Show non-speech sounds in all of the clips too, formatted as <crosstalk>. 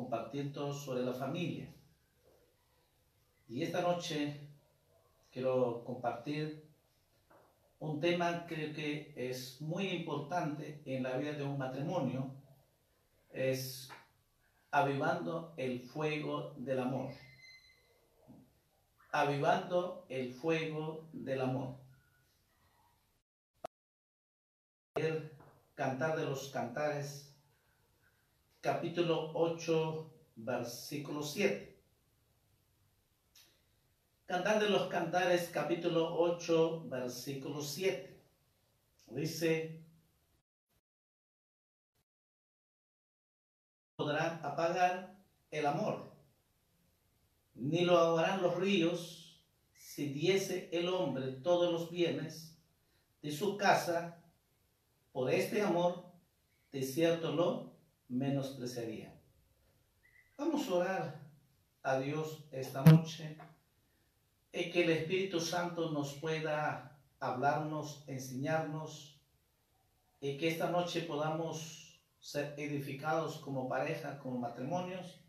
Compartiendo sobre la familia. Y esta noche quiero compartir un tema que, que es muy importante en la vida de un matrimonio, es avivando el fuego del amor. Avivando el fuego del amor. Cantar de los Cantares, capítulo 8, versículo 7. Cantar de los Cantares, capítulo 8, versículo 7. Dice, podrán apagar el amor, ni lo ahogarán los ríos si diese el hombre todos los bienes de su casa por este amor, de cierto lo menospreciaría. Vamos a orar a Dios esta noche y que el Espíritu Santo nos pueda hablarnos, enseñarnos y que esta noche podamos ser edificados como pareja, como matrimonios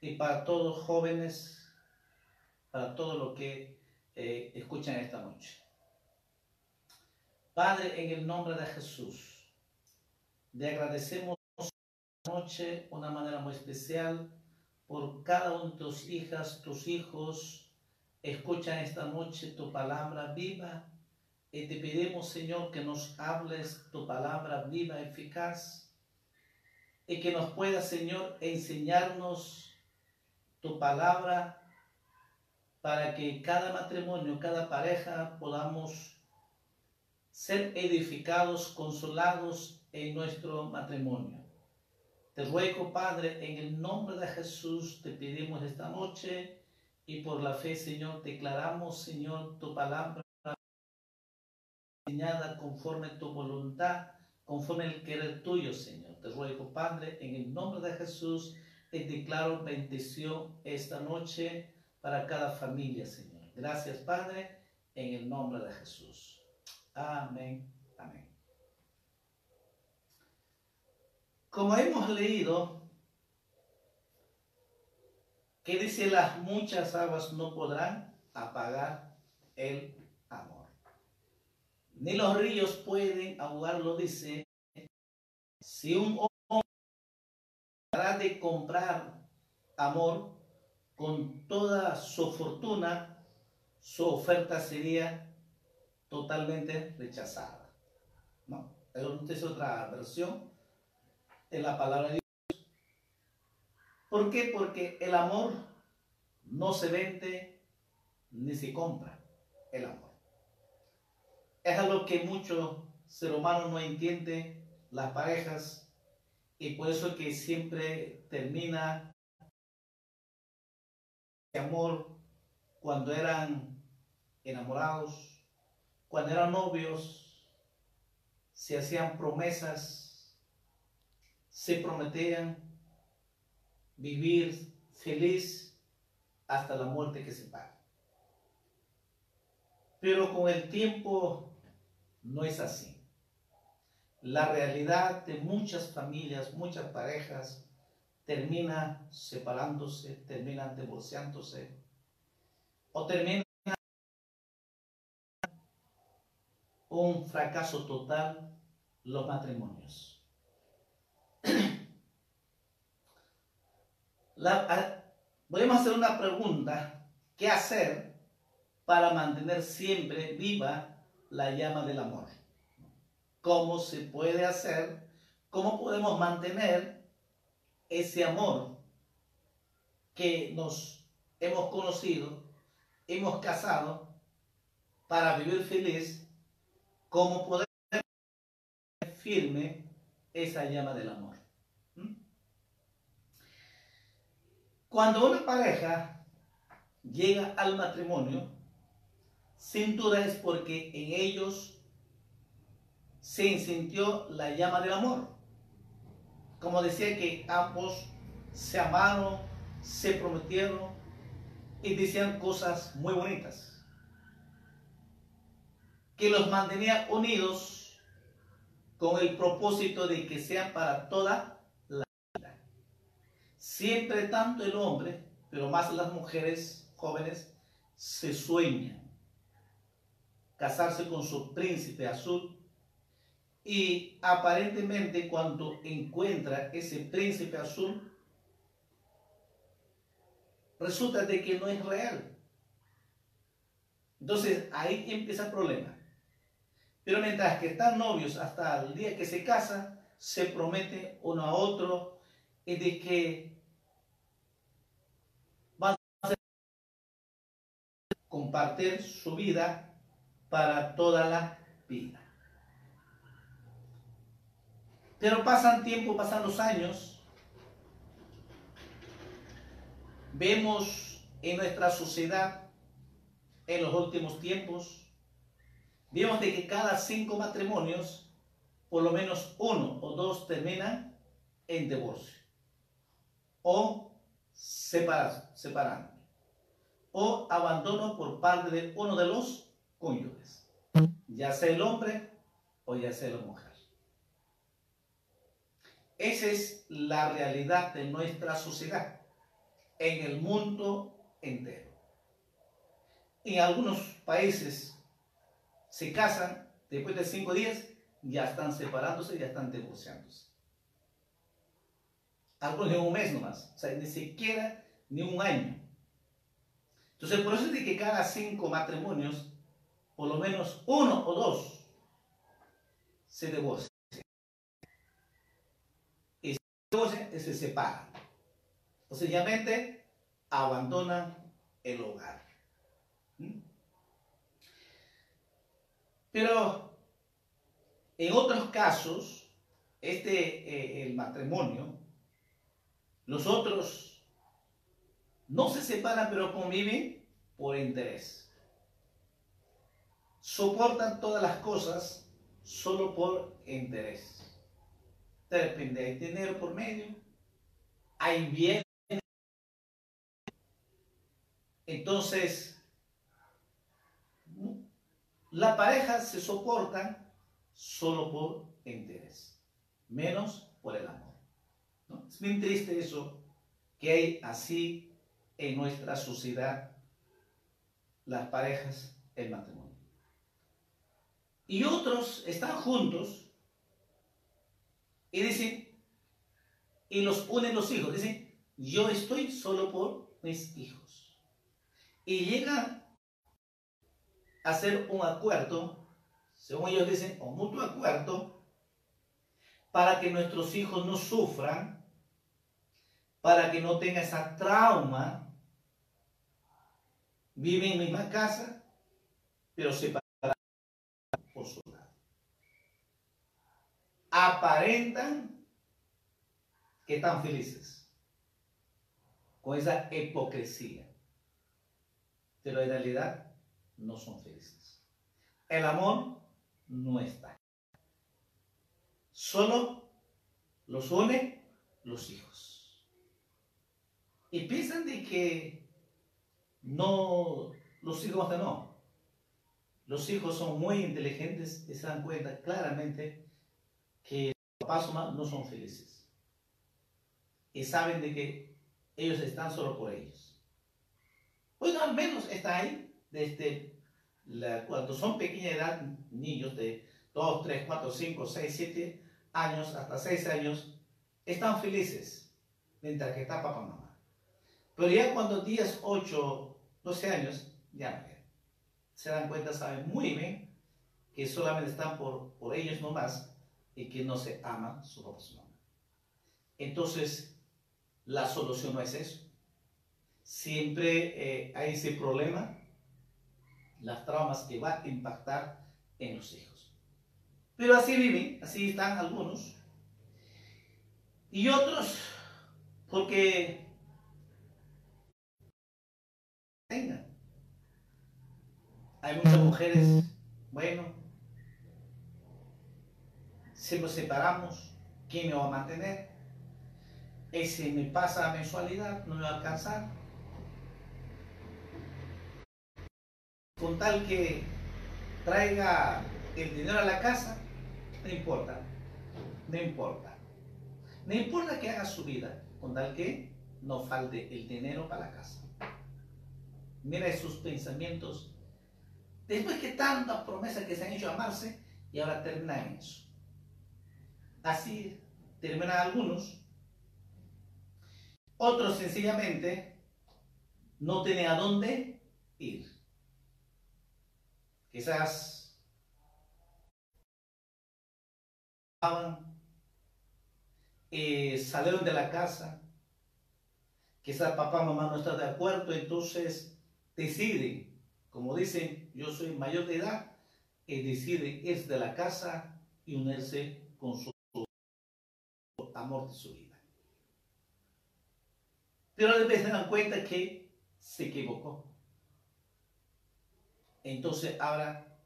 y para todos jóvenes, para todo lo que eh, escuchan esta noche. Padre, en el nombre de Jesús, le agradecemos noche una manera muy especial por cada uno de tus hijas, tus hijos. Escuchan esta noche tu palabra viva y te pedimos, Señor, que nos hables tu palabra viva, eficaz y que nos pueda, Señor, enseñarnos tu palabra para que cada matrimonio, cada pareja podamos ser edificados, consolados en nuestro matrimonio. Te ruego, Padre, en el nombre de Jesús, te pedimos esta noche y por la fe, Señor, declaramos, Señor, tu palabra enseñada conforme tu voluntad, conforme el querer tuyo, Señor. Te ruego, Padre, en el nombre de Jesús, te declaro bendición esta noche para cada familia, Señor. Gracias, Padre, en el nombre de Jesús. Amén. Como hemos leído, que dice las muchas aguas no podrán apagar el amor. Ni los ríos pueden ahogarlo, dice. Si un hombre hará de comprar amor con toda su fortuna, su oferta sería totalmente rechazada. ¿no? Es otra versión de la palabra de Dios. ¿Por qué? Porque el amor no se vende ni se compra. el amor. Es algo que muchos seres humanos no entienden, las parejas, y por eso que siempre termina el amor cuando eran enamorados, cuando eran novios, se hacían promesas, se prometían vivir feliz hasta la muerte que se paga. Pero con el tiempo no es así. La realidad de muchas familias, muchas parejas, termina separándose, terminan divorciándose o termina un fracaso total los matrimonios. Podemos hacer una pregunta, ¿qué hacer para mantener siempre viva la llama del amor? ¿Cómo se puede hacer? ¿Cómo podemos mantener ese amor que nos hemos conocido, hemos casado para vivir feliz? ¿Cómo poder firme esa llama del amor? ¿Mm? Cuando una pareja llega al matrimonio, sin duda es porque en ellos se incendió la llama del amor. Como decía que ambos se amaron, se prometieron y decían cosas muy bonitas. Que los mantenía unidos con el propósito de que sean para toda. Siempre tanto el hombre, pero más las mujeres jóvenes, se sueñan casarse con su príncipe azul y aparentemente cuando encuentra ese príncipe azul, resulta de que no es real. Entonces ahí empieza el problema. Pero mientras que están novios hasta el día que se casan, se promete uno a otro y de que van a compartir su vida para toda la vida. Pero pasan tiempo, pasan los años, vemos en nuestra sociedad, en los últimos tiempos, vemos de que cada cinco matrimonios, por lo menos uno o dos terminan en divorcio o separando o abandono por parte de uno de los cónyuges, ya sea el hombre o ya sea la mujer. Esa es la realidad de nuestra sociedad en el mundo entero. En algunos países se casan, después de cinco días ya están separándose, ya están divorciándose. Algunos de un mes nomás, o sea, ni siquiera ni un año. Entonces, por eso es de que cada cinco matrimonios por lo menos uno o dos se divorcian. Y se y se separan. O sencillamente abandonan el hogar. ¿Mm? Pero en otros casos, este, eh, el matrimonio, los otros no se separan pero conviven por interés soportan todas las cosas solo por interés. De repente hay dinero por medio, hay bien. Entonces, la pareja se soporta solo por interés, menos por el amor. Es bien triste eso que hay así en nuestra sociedad las parejas, el matrimonio y otros están juntos y dicen, y los unen los hijos, dicen, yo estoy solo por mis hijos. Y llegan a hacer un acuerdo, según ellos dicen, un mutuo acuerdo, para que nuestros hijos no sufran, para que no tengan esa trauma, viven en la misma casa, pero separados por su lado. Aparentan que están felices con esa hipocresía, pero en realidad no son felices. El amor no está. Solo los une los hijos. Y piensan de que no, los hijos no. Los hijos son muy inteligentes y se dan cuenta claramente que los papás no son felices. Y saben de que ellos están solo por ellos. Bueno, al menos está ahí desde cuando son pequeña edad, niños de 2, 3, 4, 5, 6, 7 años, hasta 6 años, están felices mientras que está papá mamá. Pero ya cuando 10, 8, 12 años, ya Se dan cuenta, saben muy bien que solamente están por, por ellos nomás y que no se aman su papá. Entonces, la solución no es eso. Siempre eh, hay ese problema, las traumas que va a impactar en los hijos. Pero así viven, así están algunos. Y otros, porque tengan. Hay muchas mujeres, bueno, si nos separamos, ¿quién me va a mantener? Ese me pasa mensualidad, no me va a alcanzar. Con tal que traiga el dinero a la casa, no importa, no importa. No importa que haga su vida, con tal que no falte el dinero para la casa. Mira sus pensamientos. Después que tantas promesas que se han hecho amarse y ahora terminan en eso. Así terminan algunos. Otros sencillamente no tienen a dónde ir. Quizás eh, salieron de la casa, quizás papá, mamá no está de acuerdo, entonces deciden, como dicen, yo soy mayor de edad, decide irse de la casa y unirse con su amor de su vida. Pero después se dan cuenta que se equivocó. Entonces ahora,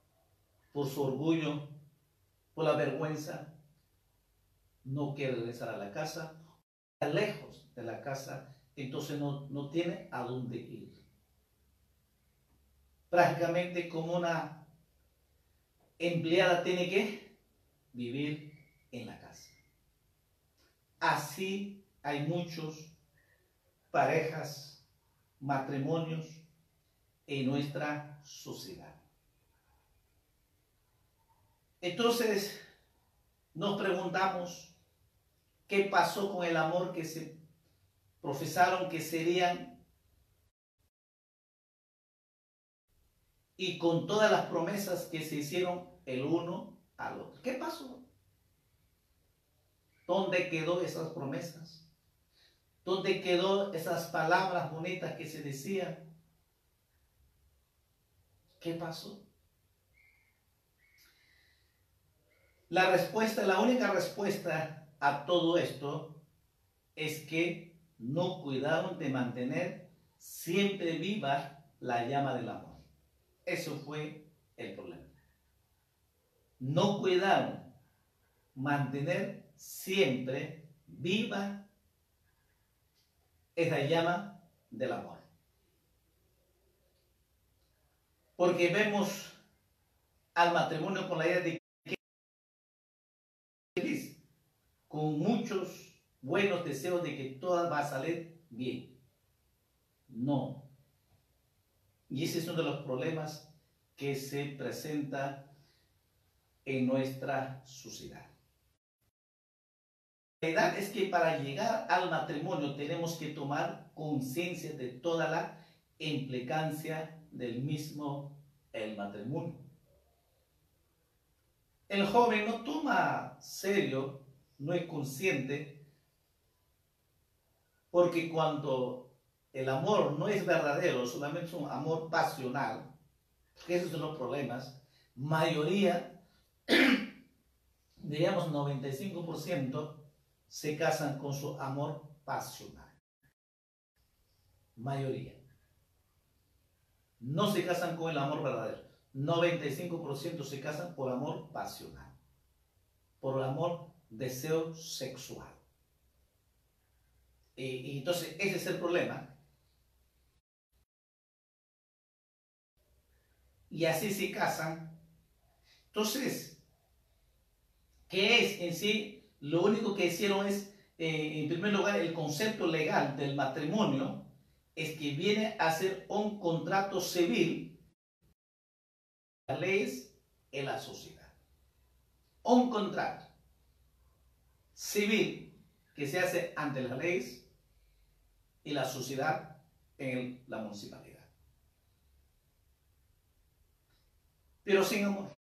por su orgullo, por la vergüenza, no quiere regresar a la casa, está lejos de la casa, entonces no, no tiene a dónde ir. Prácticamente como una empleada tiene que vivir en la casa. Así hay muchos parejas, matrimonios en nuestra sociedad. Entonces, nos preguntamos, ¿Qué pasó con el amor que se profesaron que serían y con todas las promesas que se hicieron el uno al otro? ¿Qué pasó? ¿Dónde quedó esas promesas? ¿Dónde quedó esas palabras bonitas que se decían? ¿Qué pasó? La respuesta, la única respuesta a todo esto es que no cuidaron de mantener siempre viva la llama del amor. Eso fue el problema. No cuidaron mantener siempre viva esa llama del amor. Porque vemos al matrimonio con la idea de con muchos buenos deseos de que todo va a salir bien. No. Y ese es uno de los problemas que se presenta en nuestra sociedad. La verdad es que para llegar al matrimonio tenemos que tomar conciencia de toda la implicancia del mismo el matrimonio. El joven no toma serio no es consciente, porque cuando el amor no es verdadero, solamente es un amor pasional, que esos son los problemas, mayoría, <clears throat> diríamos 95%, se casan con su amor pasional. Mayoría. No se casan con el amor verdadero. 95% se casan por amor pasional. Por amor, deseo sexual. Y entonces ese es el problema. Y así se casan. Entonces, ¿qué es en sí lo único que hicieron es, eh, en primer lugar, el concepto legal del matrimonio es que viene a ser un contrato civil, las leyes en la sociedad. Un contrato civil que se hace ante las leyes y la sociedad en la municipalidad. Pero sin amor.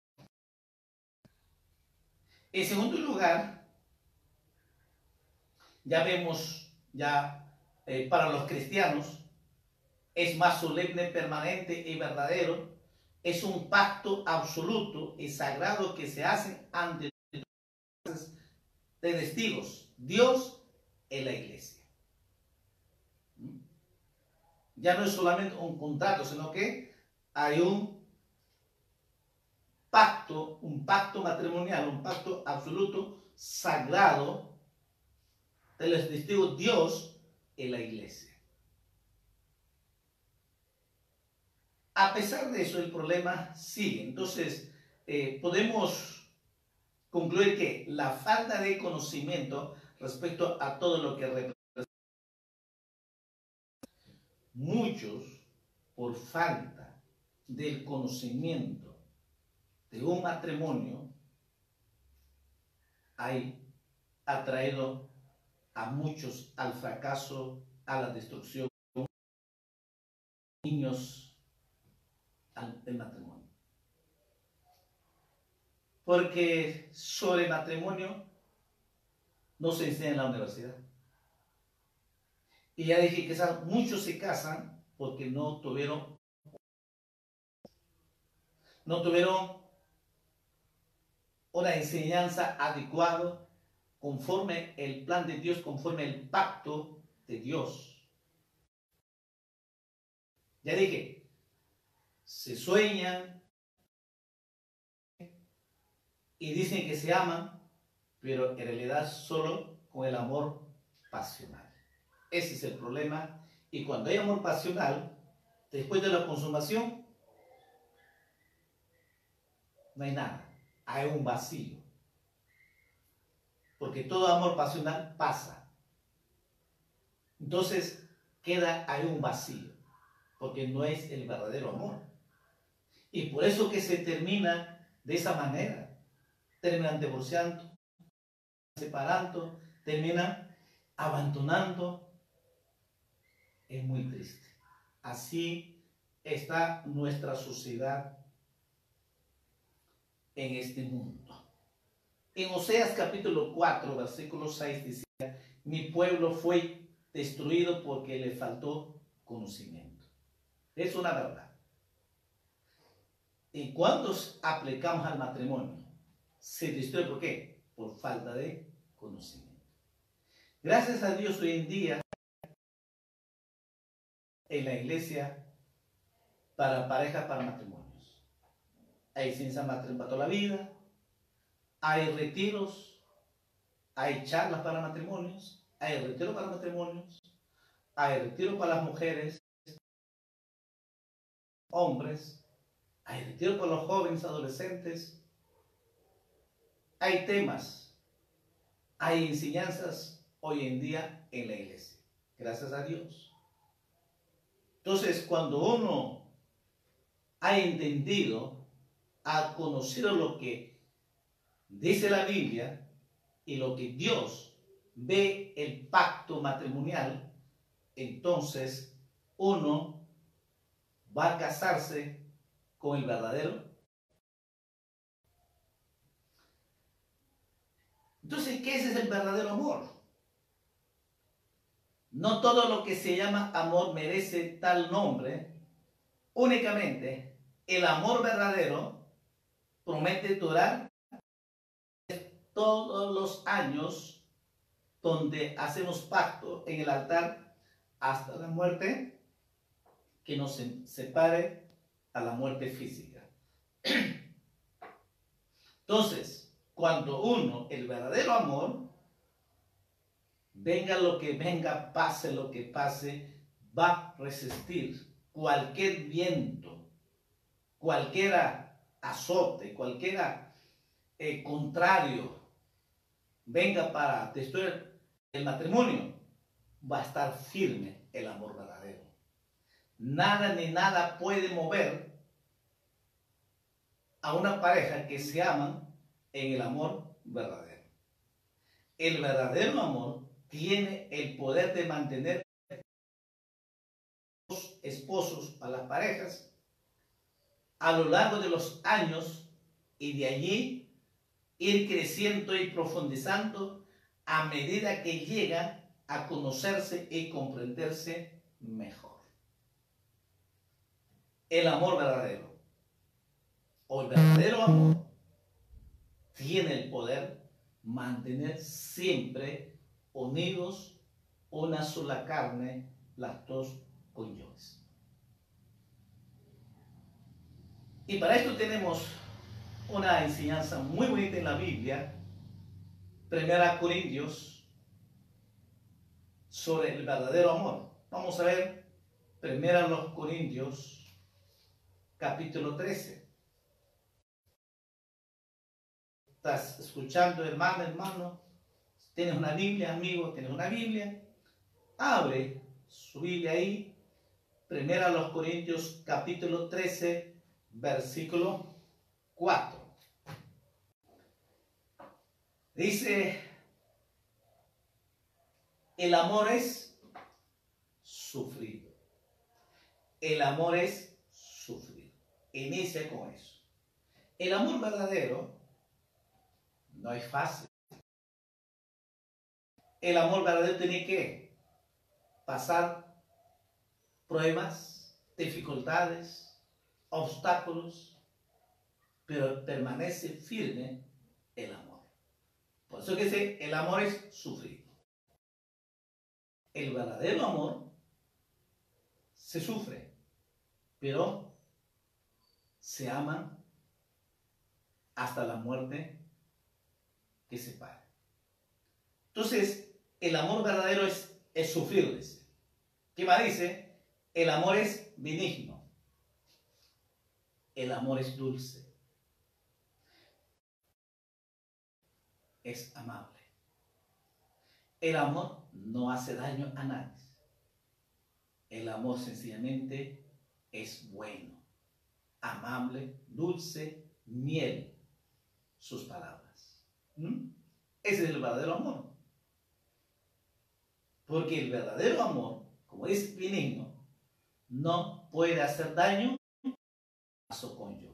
En segundo lugar, ya vemos, ya eh, para los cristianos, es más solemne, permanente y verdadero. Es un pacto absoluto y sagrado que se hace ante de testigos, Dios y la iglesia. ¿Mm? Ya no es solamente un contrato, sino que hay un pacto, un pacto matrimonial, un pacto absoluto, sagrado, de los testigos Dios en la iglesia. A pesar de eso, el problema sigue. Entonces, eh, podemos concluir que la falta de conocimiento respecto a todo lo que representa muchos, por falta del conocimiento de un matrimonio, hay atraído a muchos al fracaso, a la destrucción, niños al matrimonio. Porque sobre matrimonio no se enseña en la universidad. Y ya dije que muchos se casan porque no tuvieron no tuvieron una enseñanza adecuada conforme el plan de Dios, conforme el pacto de Dios. Ya dije, se sueñan y dicen que se aman, pero en realidad solo con el amor pasional. Ese es el problema. Y cuando hay amor pasional, después de la consumación, no hay nada. Hay un vacío porque todo amor pasional pasa. Entonces queda ahí un vacío, porque no es el verdadero amor. Y por eso que se termina de esa manera. Terminan divorciando, separando, terminan abandonando. Es muy triste. Así está nuestra sociedad en este mundo. En Oseas capítulo 4, versículo 6 decía, mi pueblo fue destruido porque le faltó conocimiento. Es una verdad. ¿Y cuántos aplicamos al matrimonio? Se destruye por qué? Por falta de conocimiento. Gracias a Dios hoy en día en la iglesia para pareja, para matrimonios. Hay ciencia para toda la vida, hay retiros, hay charlas para matrimonios, hay retiro para matrimonios, hay retiro para las mujeres, hombres, hay retiro para los jóvenes, adolescentes, hay temas, hay enseñanzas hoy en día en la iglesia, gracias a Dios. Entonces, cuando uno ha entendido, ha conocido lo que dice la Biblia y lo que Dios ve el pacto matrimonial, entonces uno va a casarse con el verdadero. Entonces, ¿qué es el verdadero amor? No todo lo que se llama amor merece tal nombre. Únicamente el amor verdadero promete durar todos los años donde hacemos pacto en el altar hasta la muerte que nos separe a la muerte física. <clears throat> Entonces, cuando uno, el verdadero amor, venga lo que venga, pase lo que pase, va a resistir cualquier viento, cualquier azote, cualquier eh, contrario venga para destruir el matrimonio, va a estar firme el amor verdadero. Nada ni nada puede mover a una pareja que se aman en el amor verdadero. El verdadero amor tiene el poder de mantener los esposos a las parejas a lo largo de los años y de allí ir creciendo y profundizando a medida que llega a conocerse y comprenderse mejor. El amor verdadero o el verdadero amor tiene el poder mantener siempre unidos una sola carne las dos cónyuges. Y para esto tenemos una enseñanza muy bonita en la Biblia, Primera Corintios, sobre el verdadero amor. Vamos a ver Primera los Corintios, capítulo 13. ¿Estás escuchando, hermano, hermano? ¿Tienes una Biblia, amigo? ¿Tienes una Biblia? Abre su Biblia ahí. Primera los Corintios, capítulo 13, versículo 4. Dice, el amor es sufrido. El amor es sufrido. Inicia con eso. El amor verdadero no es fácil. El amor verdadero tiene que pasar pruebas, dificultades, obstáculos, pero permanece firme el amor. Por eso que dice, el amor es sufrir. El verdadero amor se sufre, pero se ama hasta la muerte que se para. Entonces, el amor verdadero es, es sufrir, ¿Qué más dice? El amor es benigno. El amor es dulce. Es amable. El amor no hace daño a nadie. El amor sencillamente es bueno, amable, dulce, miel, sus palabras. ¿Mm? Ese es el verdadero amor. Porque el verdadero amor, como es benigno, no puede hacer daño a su cónyuge.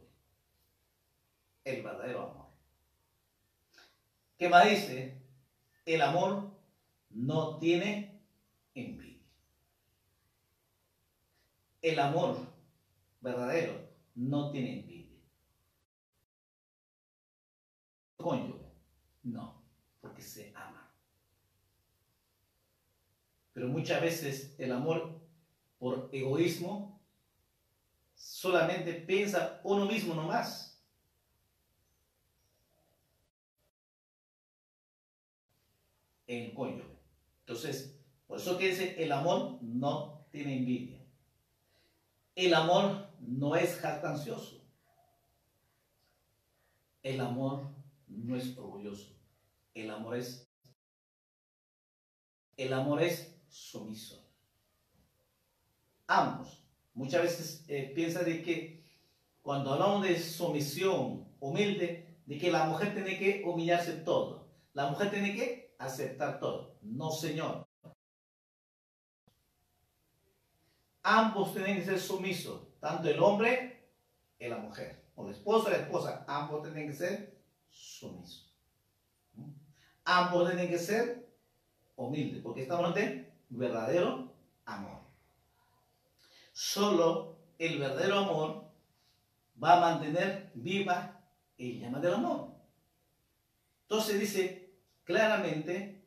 El verdadero amor. ¿Qué más dice? El amor no tiene envidia. El amor verdadero no tiene envidia. Cónyuge, no, porque se ama. Pero muchas veces el amor por egoísmo solamente piensa uno mismo nomás. En cónyuge. Entonces, por eso que dice, el amor no tiene envidia. El amor no es jactancioso. El amor no es orgulloso. El amor es el amor es sumiso. Ambos. Muchas veces eh, piensa de que cuando hablamos de sumisión humilde, de que la mujer tiene que humillarse todo. La mujer tiene que aceptar todo. No, señor. Ambos tienen que ser sumisos, tanto el hombre y la mujer, o el esposo y la esposa, ambos tienen que ser sumisos. Ambos tienen que ser humildes, porque estamos ante verdadero amor. Solo el verdadero amor va a mantener viva el llama del amor. Entonces dice claramente,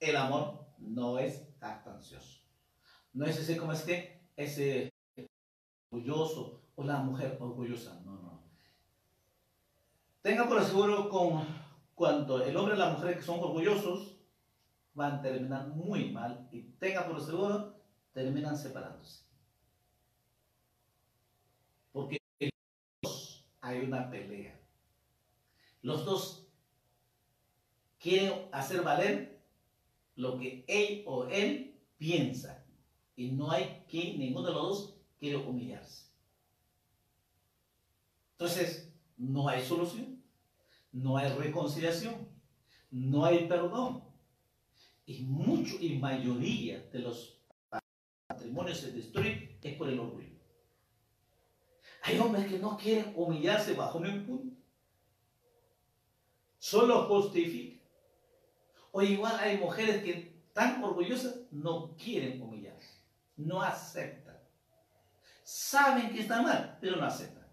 el amor no es jactancioso. No es ese como es que, ese orgulloso o la mujer orgullosa. No, no. Tenga por seguro con cuando el hombre y la mujer que son orgullosos van a terminar muy mal y tenga por seguro terminan separándose. Porque hay una pelea. Los dos quieren hacer valer lo que él o él piensa. Y no hay quien, ninguno de los dos quiere humillarse. Entonces, no hay solución, no hay reconciliación, no hay perdón. Y mucho y mayoría de los matrimonios se destruyen es por el orgullo. Hay hombres que no quieren humillarse bajo ningún punto. Solo justifican. O igual hay mujeres que tan orgullosas no quieren humillarse. No aceptan. Saben que está mal, pero no aceptan.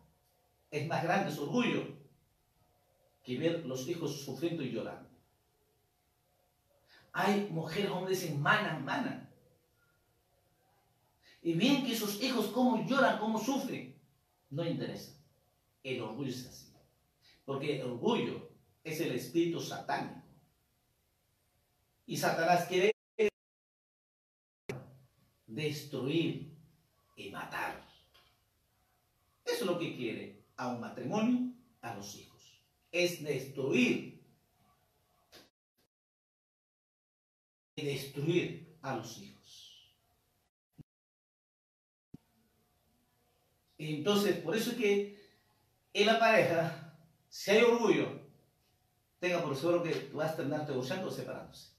Es más grande su orgullo que ver los hijos sufriendo y llorando. Hay mujeres, hombres, dicen, mana, mana. Y ven que sus hijos cómo lloran, cómo sufren. No interesa. El orgullo es así. Porque el orgullo es el espíritu satánico. Y Satanás quiere destruir y matar. Eso es lo que quiere a un matrimonio, a los hijos. Es destruir y destruir a los hijos. Entonces, por eso es que en la pareja, si hay orgullo, tenga por seguro que tú vas a terminar negociando o separándose.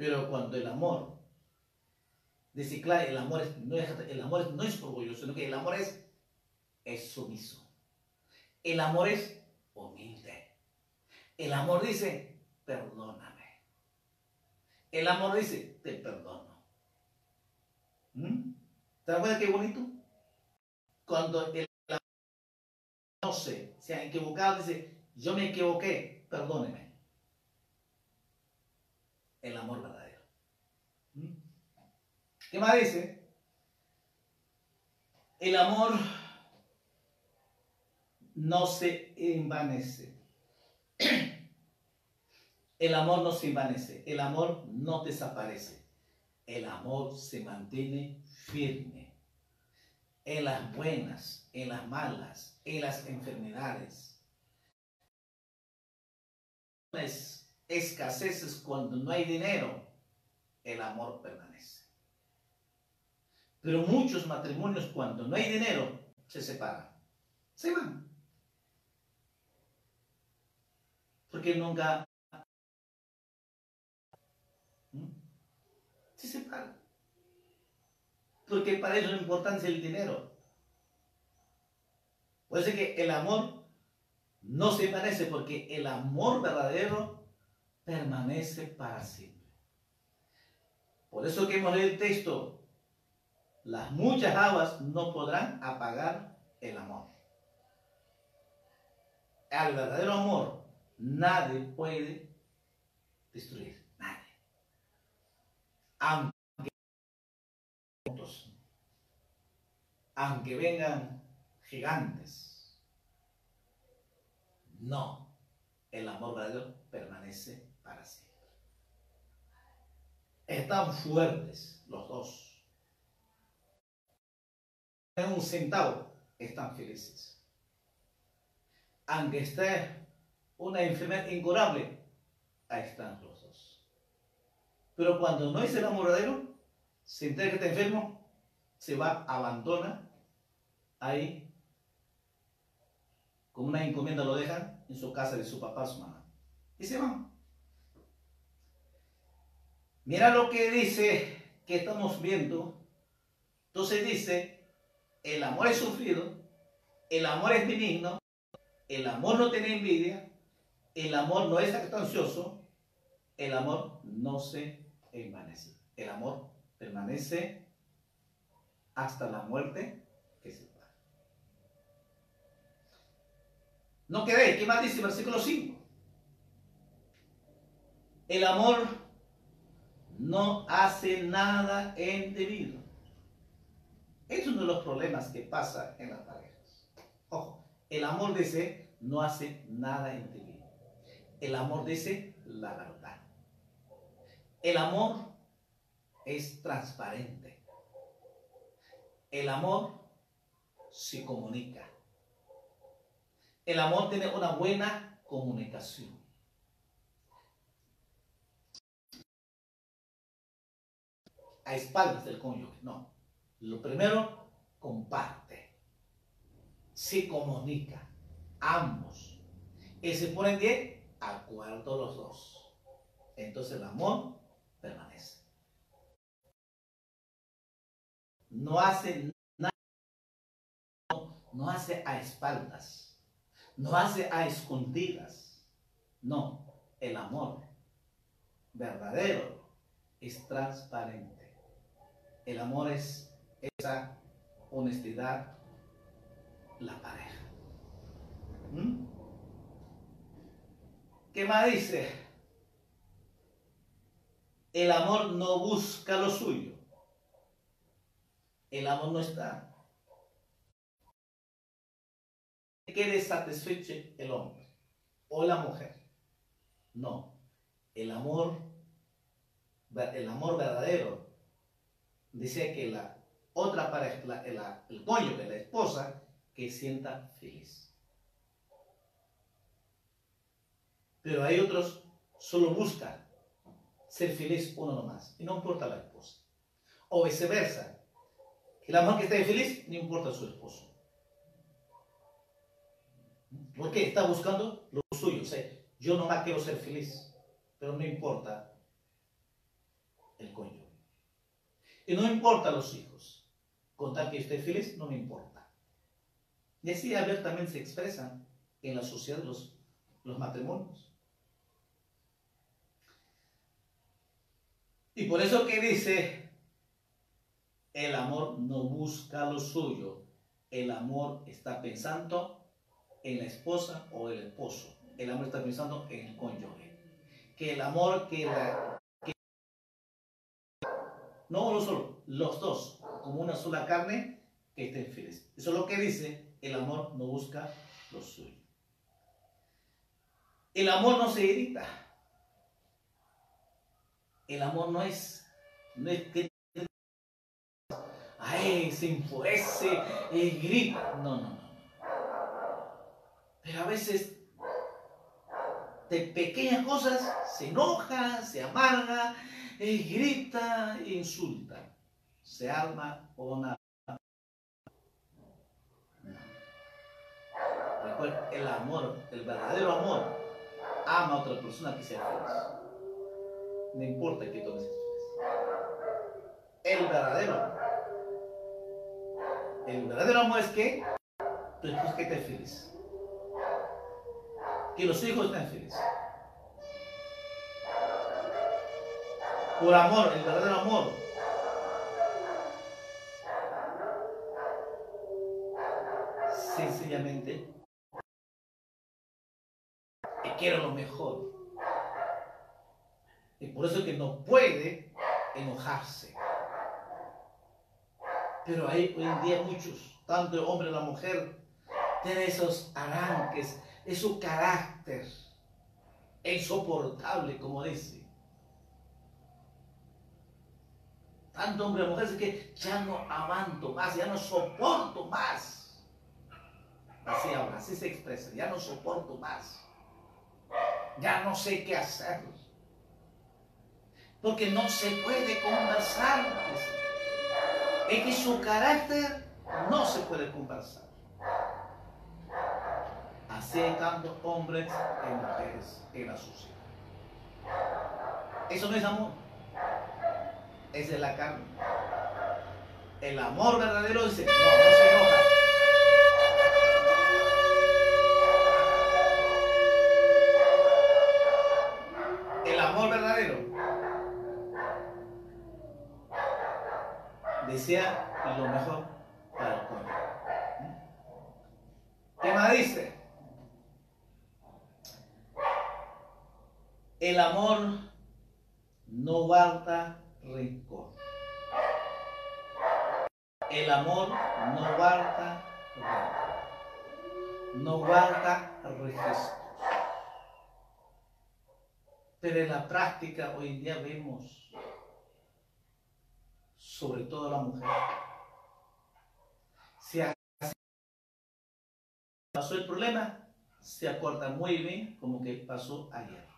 Pero cuando el amor, dice claro, el amor, no es, el amor no es orgulloso, sino que el amor es, es sumiso. El amor es humilde. El amor dice, perdóname. El amor dice, te perdono. ¿Mm? ¿Te das cuenta qué bonito? Cuando el amor no sé, se ha equivocado, dice, yo me equivoqué, perdóneme. El amor verdadero. ¿Mm? ¿Qué más dice? El amor no se envanece. <clears throat> El amor no se envanece, el amor no desaparece, el amor se mantiene firme en las buenas, en las malas, en las enfermedades. Escaseces cuando no hay dinero, el amor permanece. Pero muchos matrimonios cuando no hay dinero se separan, se van. Porque nunca se separan. Porque para ellos lo importante es el dinero. Puede ser que el amor no se parece porque el amor verdadero permanece para siempre. Por eso que hemos leído el texto, las muchas aguas no podrán apagar el amor. Al verdadero amor nadie puede destruir aunque, aunque vengan gigantes. No, el amor verdadero permanece para. Están fuertes los dos. En un centavo están felices. Aunque esté una enfermedad incurable, ahí están los pero cuando no es el amor se entera que está enfermo, se va, abandona ahí, como una encomienda lo dejan en su casa de su papá, su mamá. Y se van. Mira lo que dice que estamos viendo. Entonces dice, el amor es sufrido, el amor es benigno, el amor no tiene envidia, el amor no es actancioso, el amor no se envanece. El amor permanece hasta la muerte que se para. No quedéis, ¿qué más dice el versículo 5? El amor no hace nada indebido. Es uno de los problemas que pasa en las parejas. Ojo, el amor dice no hace nada indebido. El amor dice la verdad. El amor es transparente. El amor se comunica. El amor tiene una buena comunicación. A espaldas del cónyuge, no. Lo primero, comparte. Se comunica. Ambos. Y se ponen de acuerdo los dos. Entonces el amor permanece. No hace nada. No hace a espaldas no hace a escondidas. No, el amor verdadero es transparente. El amor es esa honestidad, la pareja. ¿Mm? ¿Qué más dice? El amor no busca lo suyo. El amor no está quede satisfecho el hombre o la mujer. No, el amor, el amor verdadero, dice que la otra pareja, la, el cónyuge, la esposa, que sienta feliz. Pero hay otros, solo buscan ser feliz uno nomás, y no importa la esposa. O viceversa, que la mujer que esté feliz, no importa su esposo. Porque está buscando lo suyo. O sea, yo nomás quiero ser feliz, pero no importa el coño. Y no importa los hijos. Con tal que esté feliz, no me importa. Y así abiertamente se expresan en la sociedad los, los matrimonios. Y por eso que dice, el amor no busca lo suyo, el amor está pensando en la esposa o el esposo. El amor está pensando en el cónyuge. Que el amor que la... no uno solo, los dos, como una sola carne, que estén felices. Eso es lo que dice, el amor no busca lo suyo. El amor no se irrita. El amor no es, no es que ay, se enfurece, y grita. No, no, no. Pero a veces de pequeñas cosas se enoja, se amarga, grita e insulta. Se arma o. Recuerda, el amor, el verdadero amor, ama a otra persona que sea feliz. No importa que feliz. El verdadero amor. El verdadero amor es que tú estés feliz que los hijos estén felices. Por amor, el verdadero amor. Sencillamente, que quiero lo mejor. Y por eso que no puede enojarse. Pero hay hoy en día muchos, tanto el hombre como la mujer, tienen esos arranques, es su carácter insoportable, como dice. Tanto hombre y mujer que ya no aguanto más, ya no soporto más. Así habla, así se expresa, ya no soporto más. Ya no sé qué hacer. Porque no se puede conversar. Es que su carácter no se puede conversar tanto hombres y mujeres en la sociedad. Eso no es amor. Esa es la carne. El amor verdadero dice, no, no se enoja. El amor verdadero desea lo mejor para el pueblo. ¿Qué más dice? El amor no guarda rencor. El amor no guarda rencor. No guarda registros. Pero en la práctica hoy en día vemos, sobre todo la mujer, se pasó el problema, se acuerda muy bien como que pasó ayer.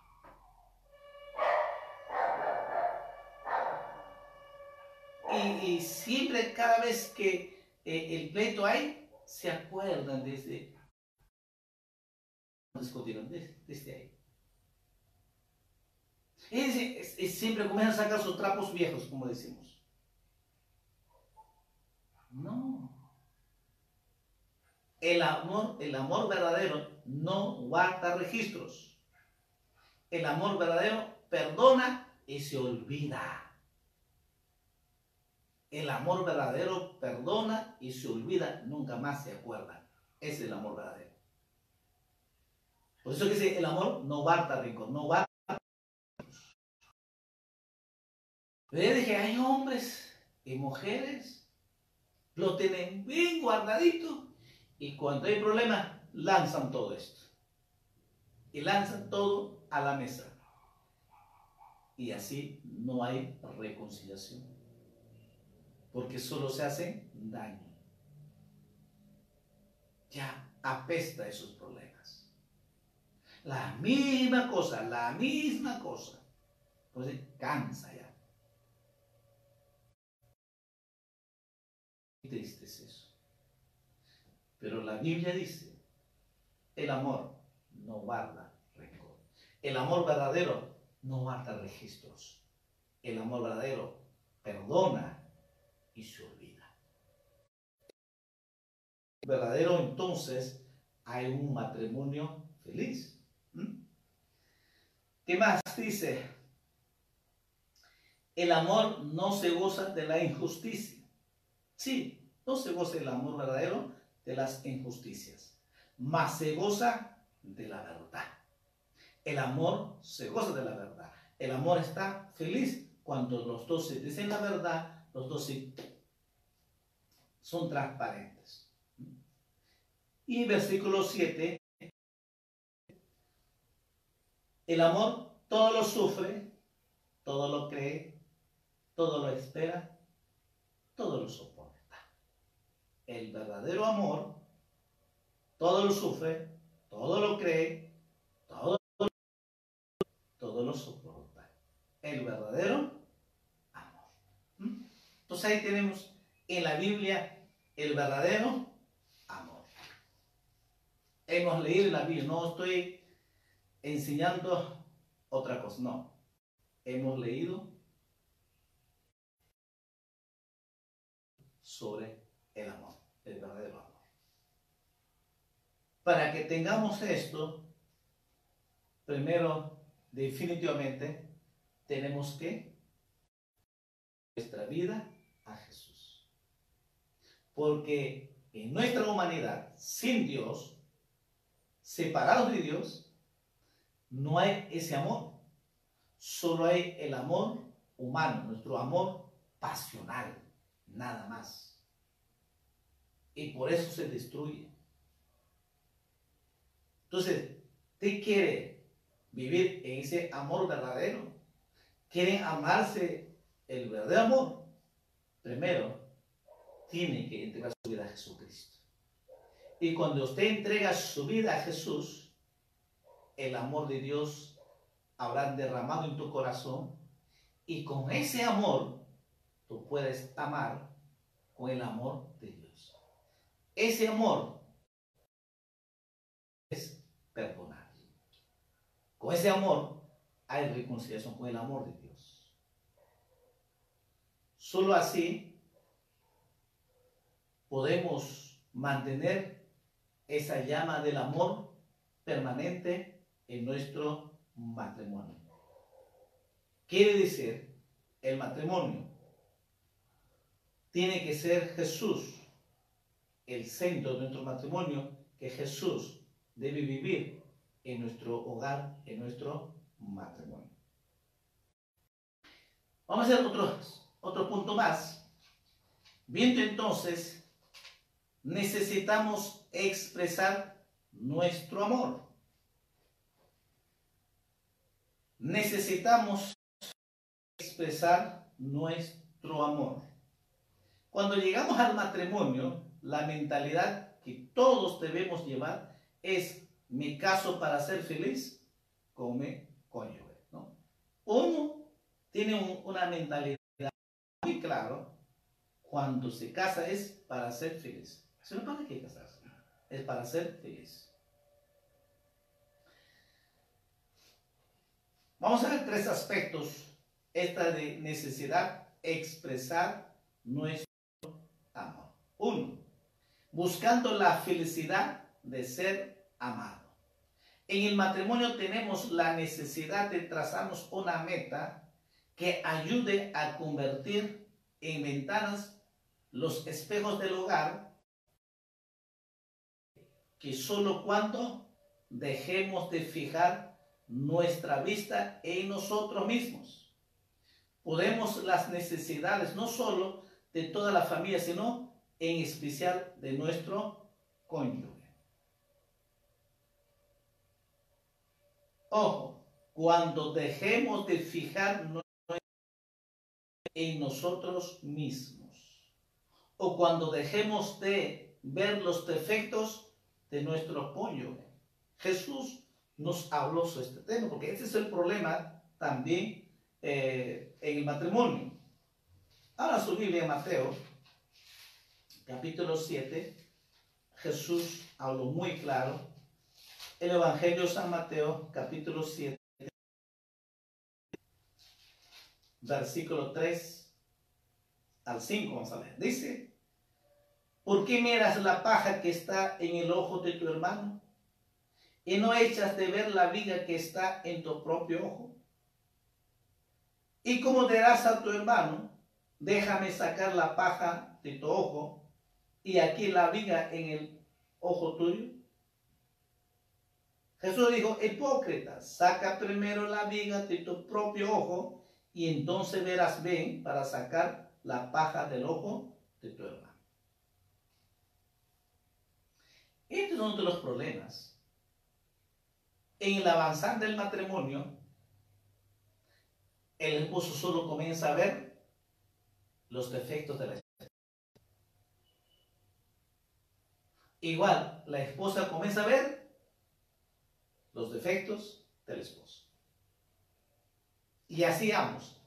Y, siempre, cada vez que eh, el pleito hay, se acuerdan desde discutieron desde, ahí. Y, siempre comienzan a sacar sus trapos viejos, como decimos. No. El amor, el amor verdadero no guarda registros. El amor verdadero perdona y se olvida. El amor verdadero perdona y se olvida, nunca más se acuerda. Ese es el amor verdadero. Por eso que dice, el amor no guarda rencor, no. Pero yo dije, hay hombres y mujeres, lo tienen bien guardadito y cuando hay problemas lanzan todo esto. Y lanzan todo a la mesa. Y así no hay reconciliación porque solo se hace daño. Ya apesta esos problemas. La misma cosa, la misma cosa. Pues cansa ya. Qué triste es eso. Pero la Biblia dice, el amor no guarda rencor. El amor verdadero no guarda registros. El amor verdadero perdona y se olvida. Verdadero entonces hay un matrimonio feliz. ¿Mm? ¿Qué más dice? El amor no se goza de la injusticia. Sí, no se goza el amor verdadero de las injusticias, mas se goza de la verdad. El amor se goza de la verdad. El amor está feliz cuando los dos se dicen la verdad los dos son transparentes. Y versículo 7, el amor todo lo sufre, todo lo cree, todo lo espera, todo lo soporta. El verdadero amor todo lo sufre, todo lo cree, todo, todo lo soporta. El verdadero entonces ahí tenemos en la Biblia el verdadero amor. Hemos leído la Biblia, no estoy enseñando otra cosa, no. Hemos leído sobre el amor, el verdadero amor. Para que tengamos esto, primero, definitivamente, tenemos que nuestra vida. Porque en nuestra humanidad, sin Dios, separados de Dios, no hay ese amor. Solo hay el amor humano, nuestro amor pasional, nada más. Y por eso se destruye. Entonces, ¿usted quiere vivir en ese amor verdadero? ¿Quieren amarse el verdadero amor? primero tiene que entregar su vida a Jesucristo. Y cuando usted entrega su vida a Jesús, el amor de Dios habrá derramado en tu corazón y con ese amor tú puedes amar con el amor de Dios. Ese amor es perdonar. Con ese amor hay reconciliación con el amor de Dios. Solo así podemos mantener esa llama del amor permanente en nuestro matrimonio. Quiere decir, el matrimonio tiene que ser Jesús el centro de nuestro matrimonio, que Jesús debe vivir en nuestro hogar, en nuestro matrimonio. Vamos a hacer otro, otro punto más. Viendo entonces, necesitamos expresar nuestro amor. Necesitamos expresar nuestro amor. Cuando llegamos al matrimonio, la mentalidad que todos debemos llevar es mi caso para ser feliz con mi cónyuge. ¿no? Uno tiene una mentalidad muy clara cuando se casa es para ser feliz. No para qué casarse, es para ser feliz. Vamos a ver tres aspectos. Esta de necesidad expresar nuestro amor. Uno, buscando la felicidad de ser amado. En el matrimonio tenemos la necesidad de trazarnos una meta que ayude a convertir en ventanas los espejos del hogar, que solo cuando dejemos de fijar nuestra vista en nosotros mismos, podemos las necesidades no solo de toda la familia, sino en especial de nuestro cónyuge. Ojo, cuando dejemos de fijar en nosotros mismos o cuando dejemos de ver los defectos de nuestro cónyuge. Jesús nos habló sobre este tema porque ese es el problema también eh, en el matrimonio. Ahora su Biblia, Mateo capítulo 7, Jesús habló muy claro. El Evangelio de San Mateo, capítulo 7, versículo 3 al 5, vamos a ver. Dice, ¿por qué miras la paja que está en el ojo de tu hermano y no echas de ver la viga que está en tu propio ojo? ¿Y cómo dirás a tu hermano, déjame sacar la paja de tu ojo y aquí la viga en el ojo tuyo? Jesús dijo, hipócrita, saca primero la viga de tu propio ojo y entonces verás bien para sacar la paja del ojo de tu hermano. Este es uno de los problemas. En el avanzar del matrimonio, el esposo solo comienza a ver los defectos de la Igual, la esposa comienza a ver los defectos del esposo. Y así ambos.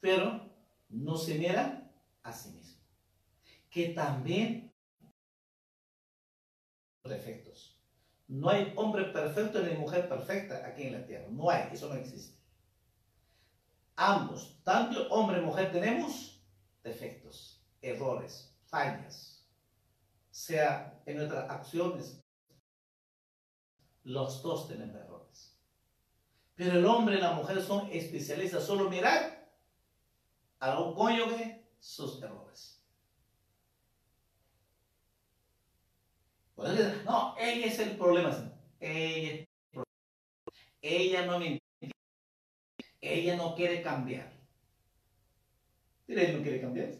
Pero no se miran a sí mismos. Que también defectos. No hay hombre perfecto ni mujer perfecta aquí en la tierra. No hay, eso no existe. Ambos, tanto hombre y mujer, tenemos defectos, errores, fallas sea en nuestras acciones, los dos tienen errores. Pero el hombre y la mujer son especialistas solo mirar a un cónyuge sus errores. No, ella es el problema. Ella, ella no me Ella no quiere cambiar. Él no quiere cambiar.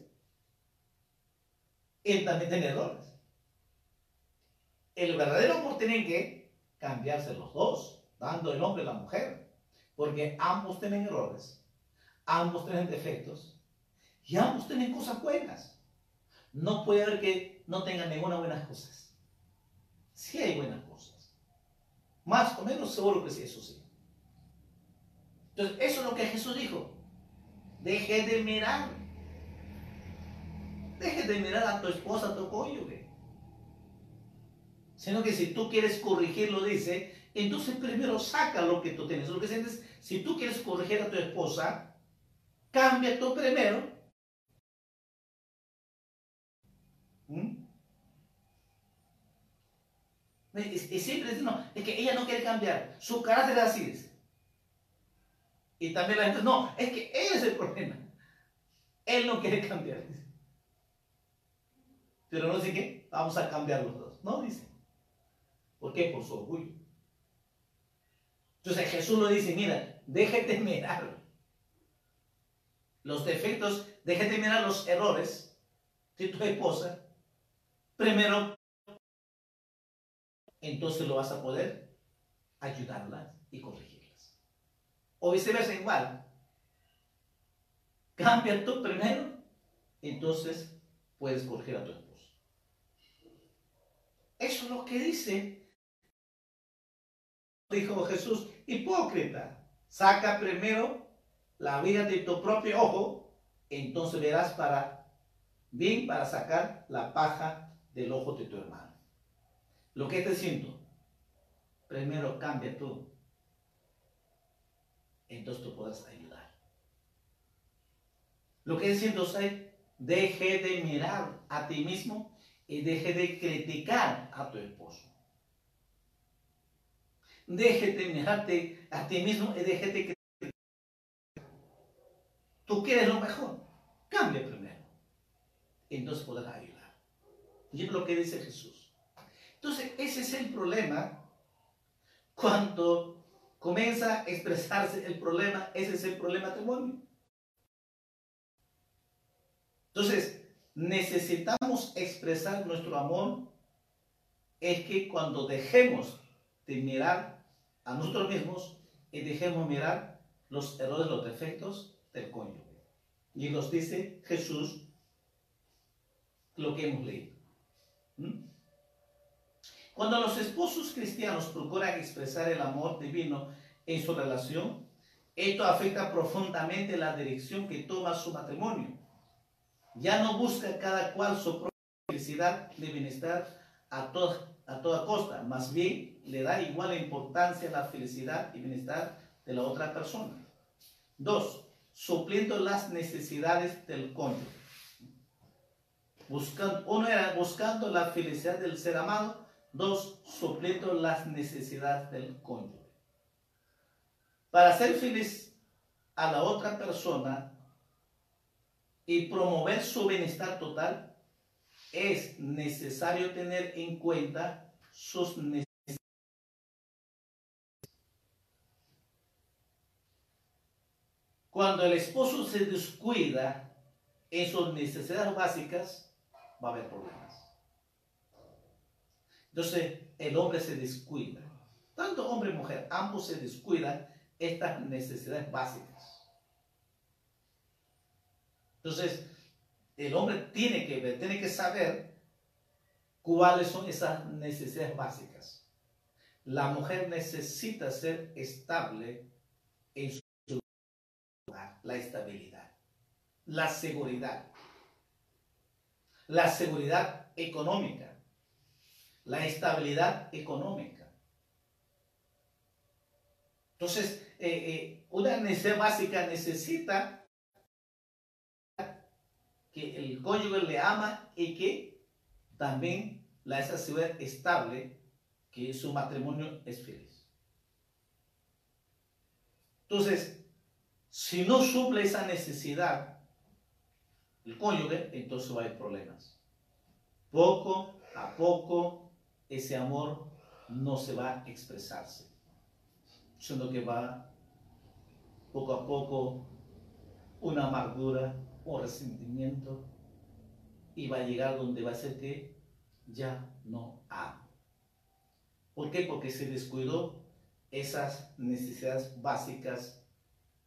Él también tiene errores el verdadero amor tiene que cambiarse los dos, dando el hombre y la mujer, porque ambos tienen errores, ambos tienen defectos y ambos tienen cosas buenas. No puede haber que no tengan ninguna buenas cosas. Sí hay buenas cosas. Más o menos seguro que sí, eso sí. Entonces, eso es lo que Jesús dijo. Deje de mirar. Deje de mirar a tu esposa, a tu cónyuge sino que si tú quieres corregirlo, dice, entonces primero saca lo que tú tienes. Lo que sientes, si tú quieres corregir a tu esposa, cambia tú primero. ¿Mm? Y, siempre dice, no, es que ella no quiere cambiar, su carácter es así. Y también la gente, no, es que él es el problema. Él no quiere cambiar. Pero no sé qué, vamos a cambiar los dos. No, dice. ¿Por qué? Por su orgullo. Entonces Jesús lo dice, mira, déjate mirar los defectos, déjate mirar los errores de tu esposa. Primero, entonces lo vas a poder ayudarla y corregirlas. O viceversa igual. Cambia tú primero, entonces puedes corregir a tu esposo. Eso es lo que dice dijo Jesús, hipócrita, saca primero la vida de tu propio ojo, entonces verás para bien para sacar la paja del ojo de tu hermano. Lo que te siento, primero cambia tú, entonces tú podrás ayudar. Lo que siento es, deje de mirar a ti mismo y deje de criticar a tu esposo. Déjete mirarte a ti mismo y déjete que tú quieres lo mejor. Cambia primero. Entonces podrás ayudar. Y es lo que dice Jesús. Entonces, ese es el problema. Cuando comienza a expresarse el problema, ese es el problema matrimonio. Entonces, necesitamos expresar nuestro amor. Es que cuando dejemos de mirar a nosotros mismos y dejemos mirar los errores, los defectos del cónyuge. Y nos dice Jesús lo que hemos leído. ¿Mm? Cuando los esposos cristianos procuran expresar el amor divino en su relación, esto afecta profundamente la dirección que toma su matrimonio. Ya no busca cada cual su propia felicidad de bienestar a toda, a toda costa, más bien le da igual importancia a la felicidad y bienestar de la otra persona. Dos, supliendo las necesidades del cónyuge. Buscando, uno era buscando la felicidad del ser amado. Dos, supliendo las necesidades del cónyuge. Para ser feliz a la otra persona y promover su bienestar total, es necesario tener en cuenta sus necesidades Cuando el esposo se descuida en sus necesidades básicas, va a haber problemas. Entonces, el hombre se descuida. Tanto hombre y mujer, ambos se descuidan estas necesidades básicas. Entonces, el hombre tiene que ver, tiene que saber cuáles son esas necesidades básicas. La mujer necesita ser estable en su la estabilidad, la seguridad, la seguridad económica, la estabilidad económica. Entonces, eh, eh, una necesidad básica necesita que el cónyuge le ama y que también la esa seguridad estable, que su matrimonio es feliz. Entonces, si no suple esa necesidad el cónyuge, entonces va a haber problemas. Poco a poco ese amor no se va a expresarse, sino que va poco a poco una amargura, un resentimiento, y va a llegar donde va a ser que ya no ama. ¿Por qué? Porque se descuidó esas necesidades básicas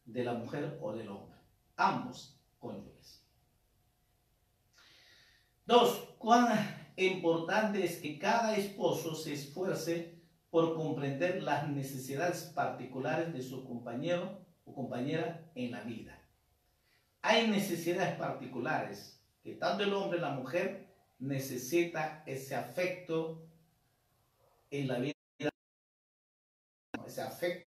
de la mujer o del hombre, ambos cónyuges. Dos, cuán importante es que cada esposo se esfuerce por comprender las necesidades particulares de su compañero o compañera en la vida. Hay necesidades particulares que tanto el hombre como la mujer necesita ese afecto en la vida, ese afecto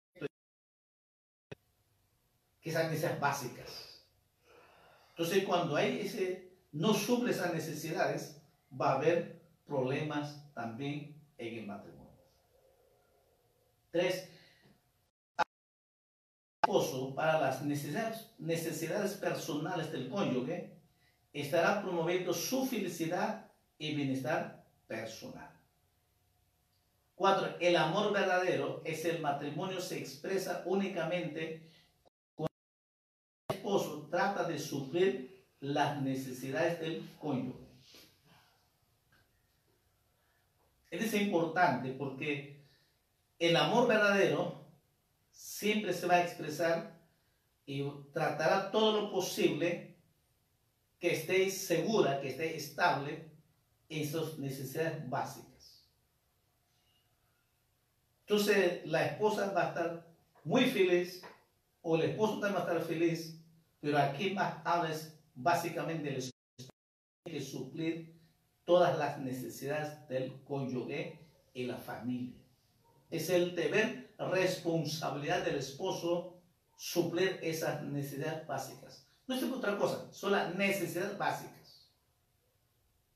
que esas necesidades básicas. Entonces, cuando hay ese, no suple esas necesidades, va a haber problemas también en el matrimonio. Tres, esposo para las necesidades, necesidades personales del cónyuge estará promoviendo su felicidad y bienestar personal. Cuatro, el amor verdadero es el matrimonio se expresa únicamente cuando el esposo trata de suplir las necesidades del cónyuge. Es importante porque el amor verdadero siempre se va a expresar y tratará todo lo posible que estéis segura, que esté estable en sus necesidades básicas. Entonces la esposa va a estar muy feliz o el esposo también va a estar feliz, pero aquí más habla es básicamente el que suplir todas las necesidades del cónyuge y la familia. Es el deber, responsabilidad del esposo suplir esas necesidades básicas. No es otra cosa, son las necesidades básicas.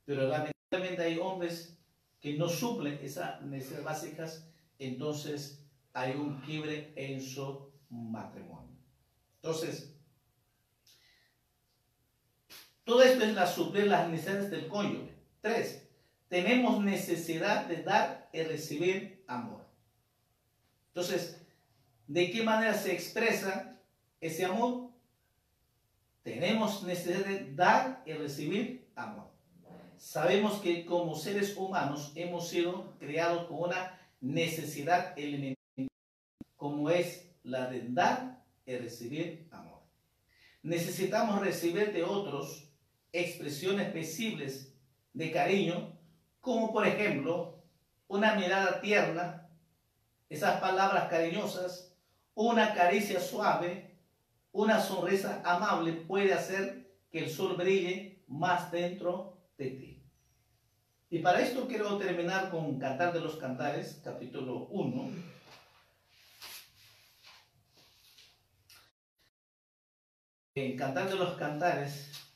Pero lamentablemente hay hombres que no suplen esas necesidades básicas, entonces hay un quiebre en su matrimonio. Entonces, todo esto es la suplir las necesidades del cónyuge. Tres, tenemos necesidad de dar y recibir amor. Entonces, ¿de qué manera se expresa ese amor? Tenemos necesidad de dar y recibir amor. Sabemos que como seres humanos hemos sido creados con una necesidad elemental, como es la de dar y recibir amor. Necesitamos recibir de otros expresiones visibles de cariño, como por ejemplo una mirada tierna, esas palabras cariñosas, una caricia suave, una sonrisa amable puede hacer que el sol brille más dentro de ti. Y para esto quiero terminar con Cantar de los Cantares, capítulo 1. En Cantar de los Cantares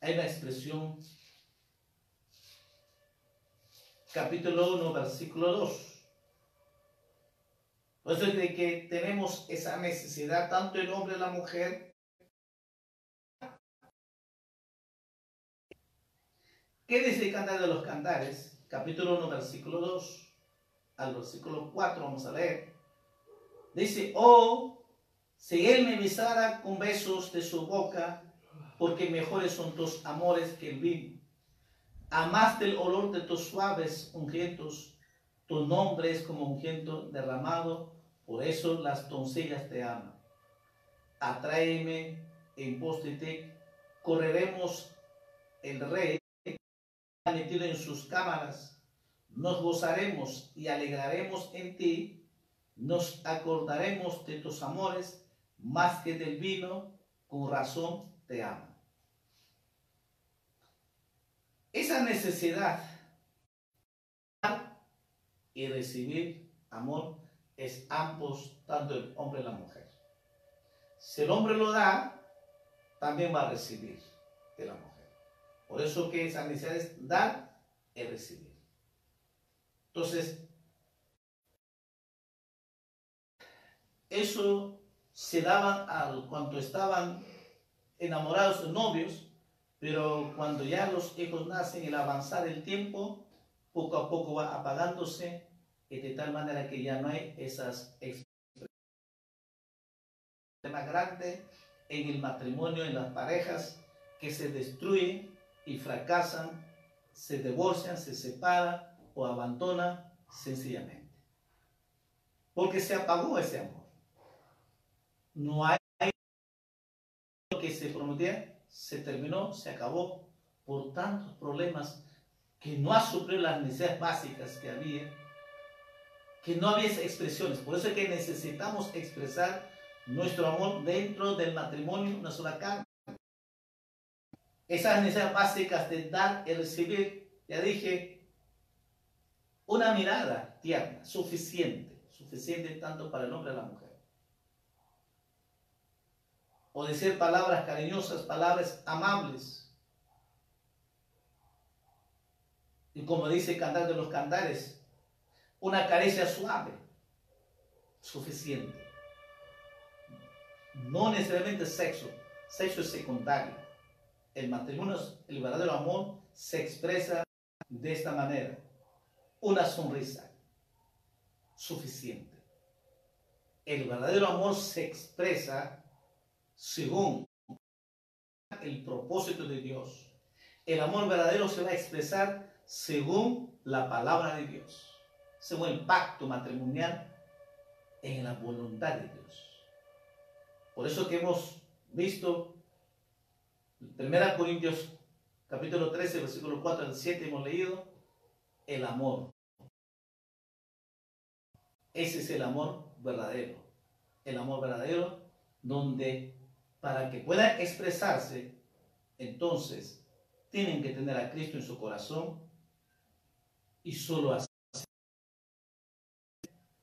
hay una expresión, capítulo 1, versículo 2. Por eso es de que tenemos esa necesidad, tanto el hombre y la mujer, ¿Qué dice el Cantar de los Cantares? Capítulo 1, versículo 2 al versículo 4, vamos a leer. Dice, oh, si él me besara con besos de su boca, porque mejores son tus amores que el vino. Amaste el olor de tus suaves ungüentos, tu nombre es como ungüento derramado, por eso las doncellas te aman. Atráeme en pos de ti, correremos el rey metido en sus cámaras, nos gozaremos y alegraremos en ti, nos acordaremos de tus amores más que del vino, con razón te amo. Esa necesidad y recibir amor es ambos, tanto el hombre y la mujer. Si el hombre lo da, también va a recibir de la mujer. Por eso que esa necesidad es dar y recibir. Entonces, eso se daba al, cuando estaban enamorados, novios, pero cuando ya los hijos nacen, el avanzar el tiempo, poco a poco va apagándose, de tal manera que ya no hay esas expresiones más grande en el matrimonio, en las parejas, que se destruyen y fracasan, se divorcian, se separan o abandonan sencillamente. Porque se apagó ese amor. No hay lo que se prometía se terminó, se acabó por tantos problemas que no ha suplido las necesidades básicas que había, que no había expresiones. Por eso es que necesitamos expresar nuestro amor dentro del matrimonio, una sola carne. Esas necesidades básicas de dar y recibir, ya dije, una mirada tierna, suficiente, suficiente tanto para el hombre y la mujer o decir palabras cariñosas, palabras amables. Y como dice el Cantar de los Cantares, una caricia suave, suficiente. No necesariamente sexo, sexo es secundario. El matrimonio, el verdadero amor, se expresa de esta manera. una sonrisa. Suficiente. El verdadero amor se expresa según el propósito de Dios. El amor verdadero se va a expresar según la palabra de Dios, según el pacto matrimonial en la voluntad de Dios. Por eso que hemos visto 1 Corintios capítulo 13, versículo 4 al 7 hemos leído el amor. Ese es el amor verdadero. El amor verdadero donde para que pueda expresarse, entonces tienen que tener a Cristo en su corazón y solo así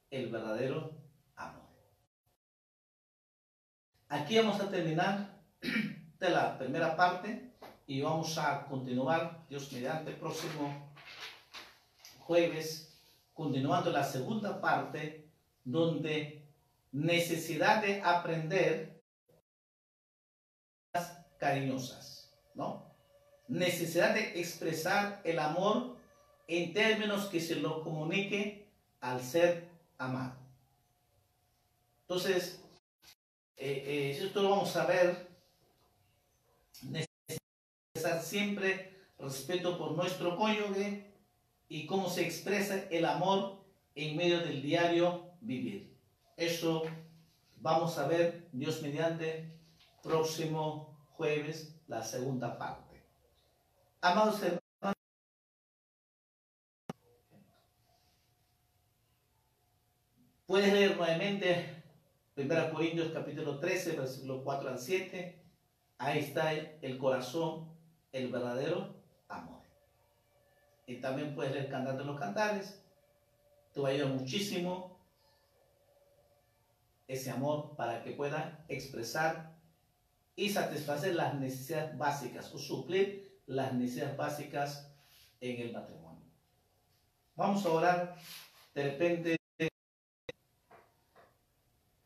el verdadero amor. Aquí vamos a terminar <clears throat> de la primera parte y vamos a continuar, Dios mediante, el próximo jueves, continuando la segunda parte, donde necesidad de aprender cariñosas, ¿no? Necesidad de expresar el amor en términos que se lo comunique al ser amado. Entonces, eh, eh, esto lo vamos a ver, necesitar siempre respeto por nuestro cónyuge y cómo se expresa el amor en medio del diario vivir. Eso vamos a ver, Dios mediante, próximo jueves, la segunda parte. Amados hermanos, puedes leer nuevamente 1 Corintios capítulo 13, versículo 4 al 7. Ahí está el corazón, el verdadero amor. Y también puedes leer Cantar de los Cantares. Te va a ayudar muchísimo ese amor para que pueda expresar y satisfacer las necesidades básicas o suplir las necesidades básicas en el matrimonio. Vamos a orar. De repente,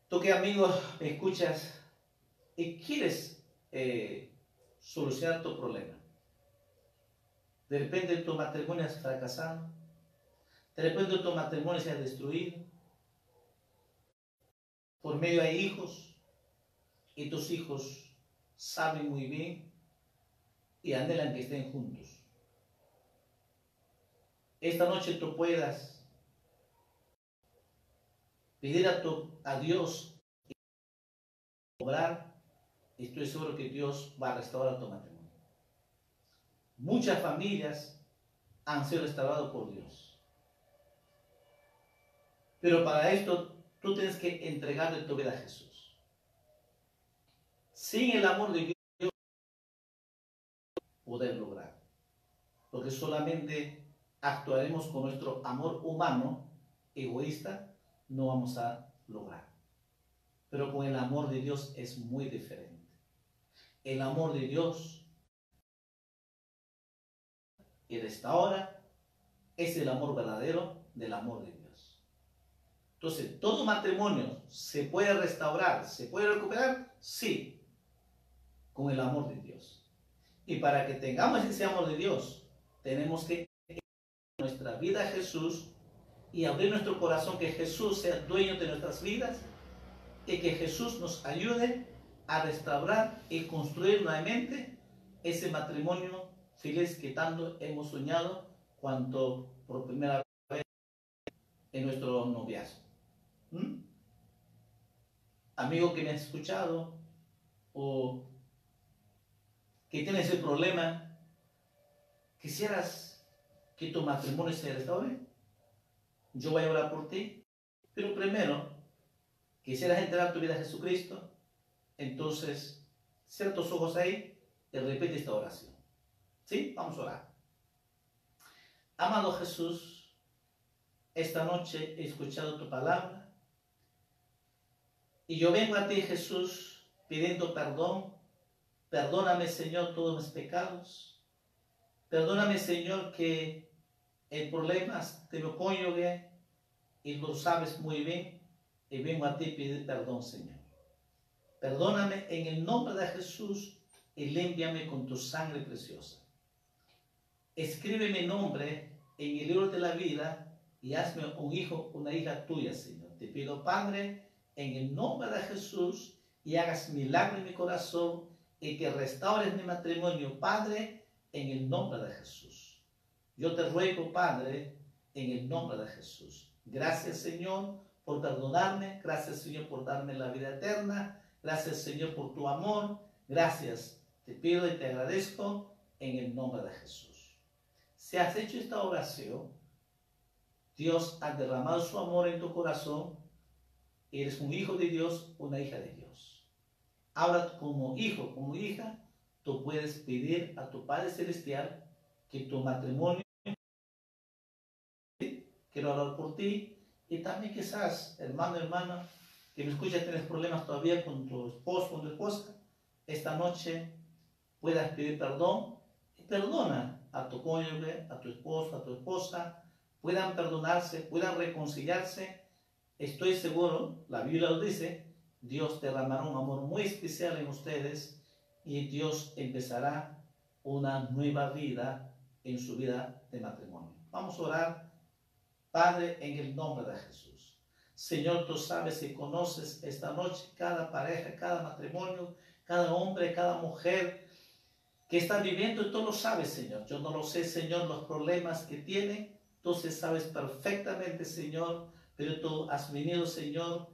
tú que amigo me escuchas y quieres eh, solucionar tu problema. De repente tu matrimonio has fracasado. De repente tu matrimonio se ha destruido. Por medio de hijos. Y tus hijos saben muy bien y anhelan que estén juntos. Esta noche tú puedas pedir a, tu, a Dios obrar, estoy seguro que Dios va a restaurar tu matrimonio. Muchas familias han sido restauradas por Dios. Pero para esto tú tienes que entregarle tu vida a Jesús. Sin el amor de Dios, poder lograr. Porque solamente actuaremos con nuestro amor humano, egoísta, no vamos a lograr. Pero con el amor de Dios es muy diferente. El amor de Dios y restaura es el amor verdadero del amor de Dios. Entonces, ¿todo matrimonio se puede restaurar, se puede recuperar? Sí, con el amor de Dios. Y para que tengamos ese amor de Dios, tenemos que nuestra vida a Jesús y abrir nuestro corazón, que Jesús sea dueño de nuestras vidas y que Jesús nos ayude a restaurar y construir nuevamente ese matrimonio feliz que tanto hemos soñado cuanto por primera vez en nuestro noviazgo. ¿Mm? Amigo que me has escuchado o que tienes ese problema, quisieras que tu matrimonio se restaure, yo voy a orar por ti, pero primero quisieras entregar tu vida a Jesucristo, entonces cierra tus ojos ahí y repite esta oración. ¿Sí? Vamos a orar. Amado Jesús, esta noche he escuchado tu palabra y yo vengo a ti, Jesús, pidiendo perdón. Perdóname, Señor, todos mis pecados. Perdóname, Señor, que el problema de mi cónyuge y lo sabes muy bien y vengo a ti pedir perdón, Señor. Perdóname en el nombre de Jesús y límpiame con tu sangre preciosa escribe mi nombre en el libro de la vida y hazme un hijo, una hija tuya, Señor. Te pido, Padre, en el nombre de Jesús, y hagas milagro en mi corazón y que restaures mi matrimonio, Padre, en el nombre de Jesús. Yo te ruego, Padre, en el nombre de Jesús. Gracias, Señor, por perdonarme. Gracias, Señor, por darme la vida eterna. Gracias, Señor, por tu amor. Gracias. Te pido y te agradezco en el nombre de Jesús. Si has hecho esta oración, Dios ha derramado su amor en tu corazón. Eres un hijo de Dios, una hija de Dios. Ahora como hijo, como hija, tú puedes pedir a tu Padre Celestial que tu matrimonio, quiero hablar por ti, y también quizás, hermano, hermana, que me escucha, tienes problemas todavía con tu esposo, con tu esposa, esta noche puedas pedir perdón y perdona a tu cónyuge, a tu esposo, a tu esposa, puedan perdonarse, puedan reconciliarse. Estoy seguro, la Biblia lo dice, Dios derramará un amor muy especial en ustedes y Dios empezará una nueva vida en su vida de matrimonio. Vamos a orar, Padre, en el nombre de Jesús. Señor, tú sabes y conoces esta noche cada pareja, cada matrimonio, cada hombre, cada mujer que está viviendo y tú lo sabes, Señor. Yo no lo sé, Señor, los problemas que tiene. Tú sabes perfectamente, Señor, pero tú has venido, Señor,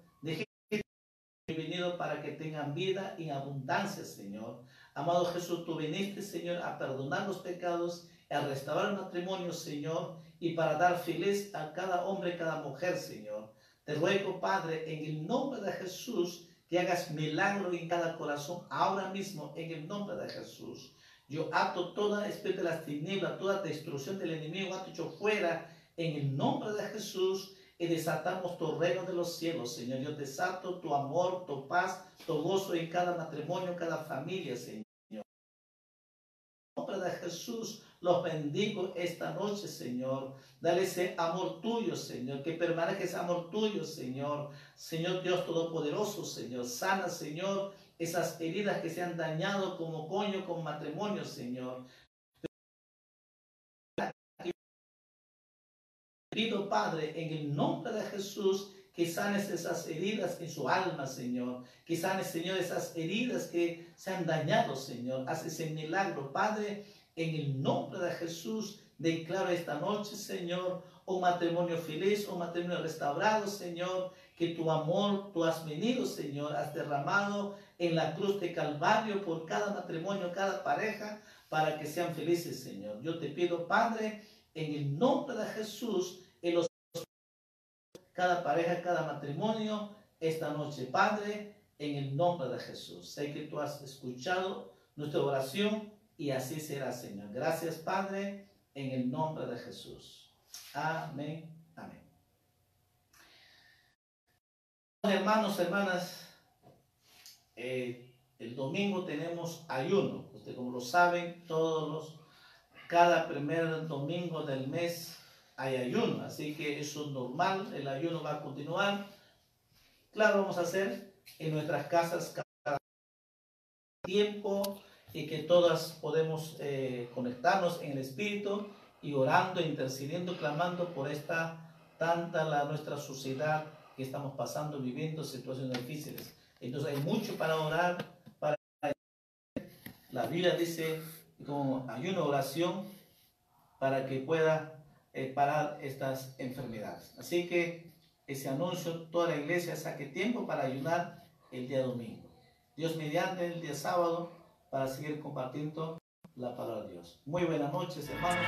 de venido para que tengan vida en abundancia, Señor. Amado Jesús, tú viniste, Señor, a perdonar los pecados, a restaurar el matrimonio, Señor, y para dar feliz a cada hombre, cada mujer, Señor. Te ruego, Padre, en el nombre de Jesús, que hagas milagro en cada corazón ahora mismo, en el nombre de Jesús. Yo ato toda especie de las tinieblas, toda destrucción del enemigo, ato hecho fuera en el nombre de Jesús y desatamos tu reino de los cielos, Señor. Yo desato tu amor, tu paz, tu gozo en cada matrimonio, cada familia, Señor. En nombre de Jesús, los bendigo esta noche, Señor. Dale ese amor tuyo, Señor. Que permanezca ese amor tuyo, Señor. Señor Dios Todopoderoso, Señor. Sana, Señor, esas heridas que se han dañado como coño, como matrimonio, Señor. Pido, Padre, en el nombre de Jesús, que sanes esas heridas en su alma, Señor. Que sanes, Señor, esas heridas que se han dañado, Señor. Haz ese milagro, Padre, en el nombre de Jesús. Declaro esta noche, Señor, un matrimonio feliz, un matrimonio restaurado, Señor. Que tu amor, tú has venido, Señor, has derramado en la cruz de Calvario por cada matrimonio, cada pareja, para que sean felices, Señor. Yo te pido, Padre, en el nombre de Jesús, cada pareja, cada matrimonio, esta noche, Padre, en el nombre de Jesús. Sé que tú has escuchado nuestra oración y así será, Señor. Gracias, Padre, en el nombre de Jesús. Amén. Amén. Hermanos, hermanas, eh, el domingo tenemos ayuno. Ustedes como lo saben, todos los, cada primer domingo del mes hay ayuno, así que eso es normal, el ayuno va a continuar. Claro, vamos a hacer en nuestras casas cada tiempo y que todas podemos eh, conectarnos en el Espíritu y orando, intercediendo, clamando por esta tanta la nuestra sociedad que estamos pasando, viviendo situaciones difíciles. Entonces hay mucho para orar, para la Biblia dice como ayuno, oración, para que pueda eh, parar estas enfermedades. Así que ese anuncio, toda la iglesia saque tiempo para ayunar el día domingo. Dios mediante el día sábado para seguir compartiendo la palabra de Dios. Muy buenas noches, hermanos.